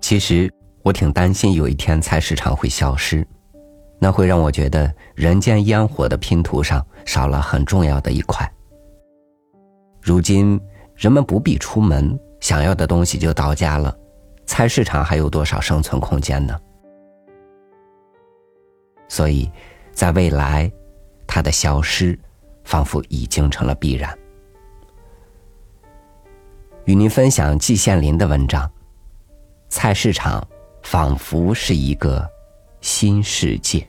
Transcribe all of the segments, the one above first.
其实我挺担心有一天菜市场会消失，那会让我觉得人间烟火的拼图上少了很重要的一块。如今人们不必出门，想要的东西就到家了，菜市场还有多少生存空间呢？所以，在未来，它的消失仿佛已经成了必然。与您分享季羡林的文章。菜市场仿佛是一个新世界。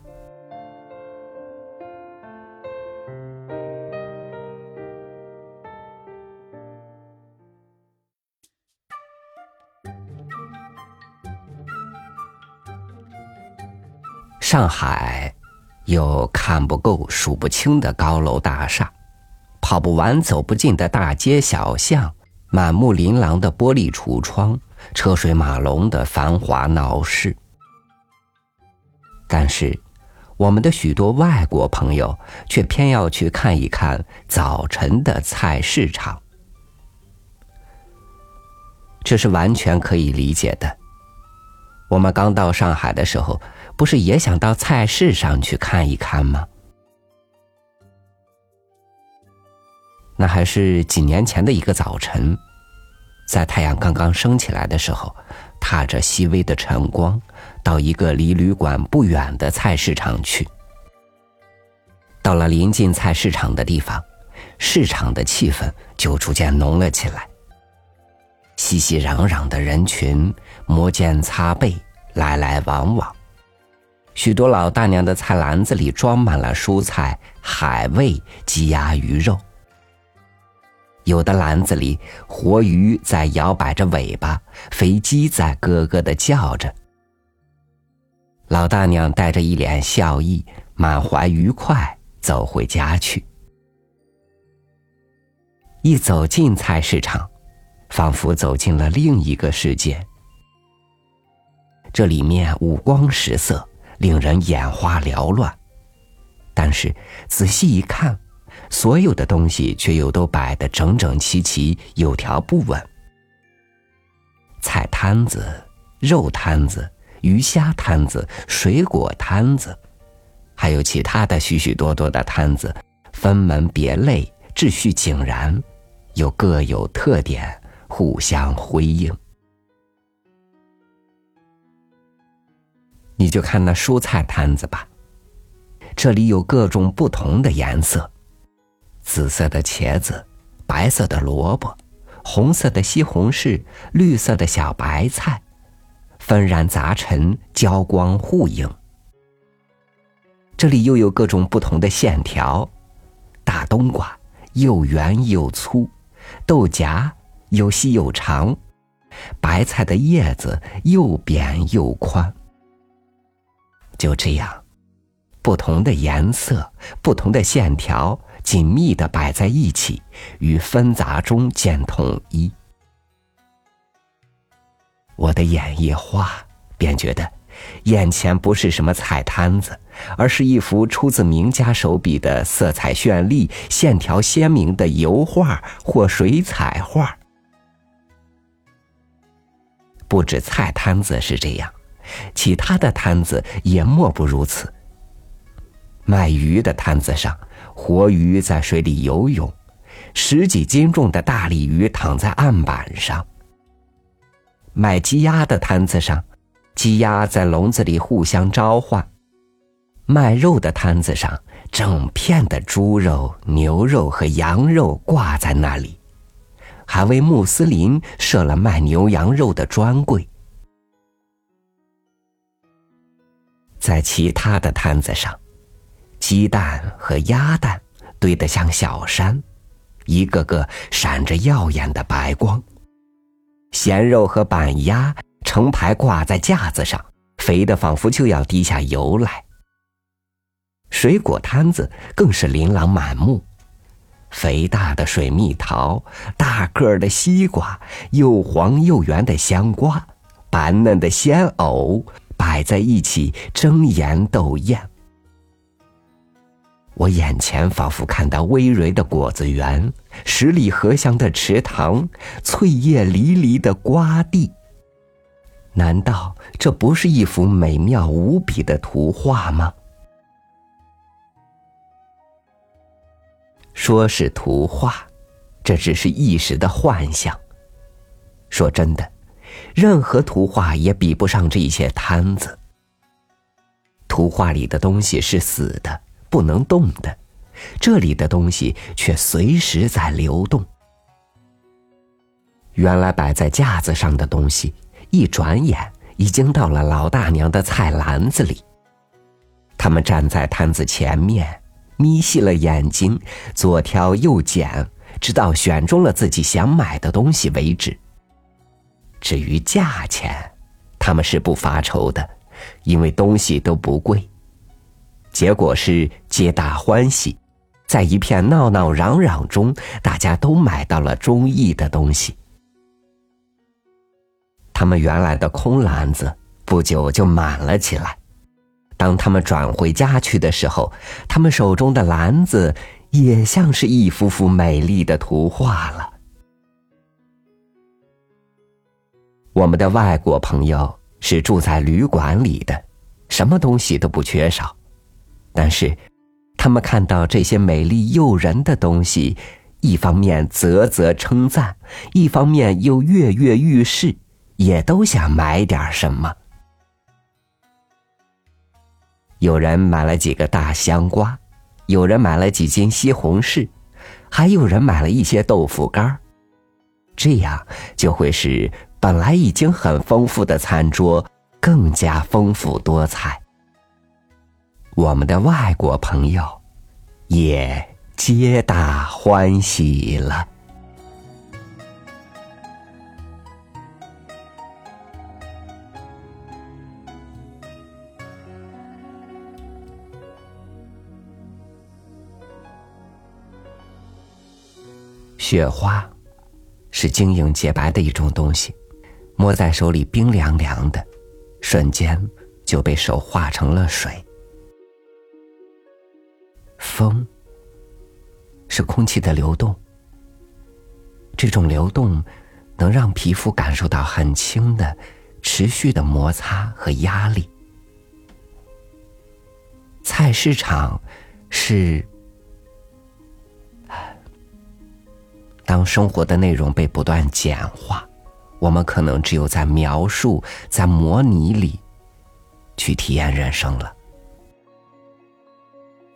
上海有看不够、数不清的高楼大厦，跑不完、走不尽的大街小巷，满目琳琅的玻璃橱窗。车水马龙的繁华闹市，但是我们的许多外国朋友却偏要去看一看早晨的菜市场，这是完全可以理解的。我们刚到上海的时候，不是也想到菜市上去看一看吗？那还是几年前的一个早晨。在太阳刚刚升起来的时候，踏着细微的晨光，到一个离旅馆不远的菜市场去。到了临近菜市场的地方，市场的气氛就逐渐浓了起来。熙熙攘攘的人群，摩肩擦背，来来往往。许多老大娘的菜篮子里装满了蔬菜、海味、鸡鸭鱼肉。有的篮子里，活鱼在摇摆着尾巴，肥鸡在咯咯的叫着。老大娘带着一脸笑意，满怀愉快走回家去。一走进菜市场，仿佛走进了另一个世界。这里面五光十色，令人眼花缭乱。但是仔细一看，所有的东西却又都摆得整整齐齐，有条不紊。菜摊子、肉摊子、鱼虾摊子、水果摊子，还有其他的许许多多的摊子，分门别类，秩序井然，又各有特点，互相辉映。你就看那蔬菜摊子吧，这里有各种不同的颜色。紫色的茄子，白色的萝卜，红色的西红柿，绿色的小白菜，纷然杂陈，交光互映。这里又有各种不同的线条：大冬瓜又圆又粗，豆荚又细又长，白菜的叶子又扁又宽。就这样，不同的颜色，不同的线条。紧密的摆在一起，与纷杂中见统一。我的眼一花，便觉得眼前不是什么菜摊子，而是一幅出自名家手笔的色彩绚丽、线条鲜明的油画或水彩画。不止菜摊子是这样，其他的摊子也莫不如此。卖鱼的摊子上。活鱼在水里游泳，十几斤重的大鲤鱼躺在案板上。卖鸡鸭的摊子上，鸡鸭在笼子里互相召唤；卖肉的摊子上，整片的猪肉、牛肉和羊肉挂在那里，还为穆斯林设了卖牛羊肉的专柜。在其他的摊子上。鸡蛋和鸭蛋堆得像小山，一个个闪着耀眼的白光。咸肉和板鸭成排挂在架子上，肥的仿佛就要滴下油来。水果摊子更是琳琅满目，肥大的水蜜桃、大个儿的西瓜、又黄又圆的香瓜、白嫩的鲜藕摆在一起，争妍斗艳。我眼前仿佛看到葳蕤的果子园，十里荷香的池塘，翠叶离离的瓜地。难道这不是一幅美妙无比的图画吗？说是图画，这只是一时的幻想。说真的，任何图画也比不上这些摊子。图画里的东西是死的，不能动的，这里的东西却随时在流动。原来摆在架子上的东西，一转眼已经到了老大娘的菜篮子里。他们站在摊子前面。眯细了眼睛，左挑右拣，直到选中了自己想买的东西为止。至于价钱，他们是不发愁的，因为东西都不贵。结果是皆大欢喜，在一片闹闹嚷嚷中，大家都买到了中意的东西。他们原来的空篮子不久就满了起来。当他们转回家去的时候，他们手中的篮子也像是一幅幅美丽的图画了。我们的外国朋友是住在旅馆里的，什么东西都不缺少，但是他们看到这些美丽诱人的东西，一方面啧啧称赞，一方面又跃跃欲试，也都想买点什么。有人买了几个大香瓜，有人买了几斤西红柿，还有人买了一些豆腐干这样就会使本来已经很丰富的餐桌更加丰富多彩。我们的外国朋友也皆大欢喜了。雪花，是晶莹洁白的一种东西，摸在手里冰凉凉的，瞬间就被手化成了水。风，是空气的流动，这种流动能让皮肤感受到很轻的、持续的摩擦和压力。菜市场，是。当生活的内容被不断简化，我们可能只有在描述、在模拟里，去体验人生了。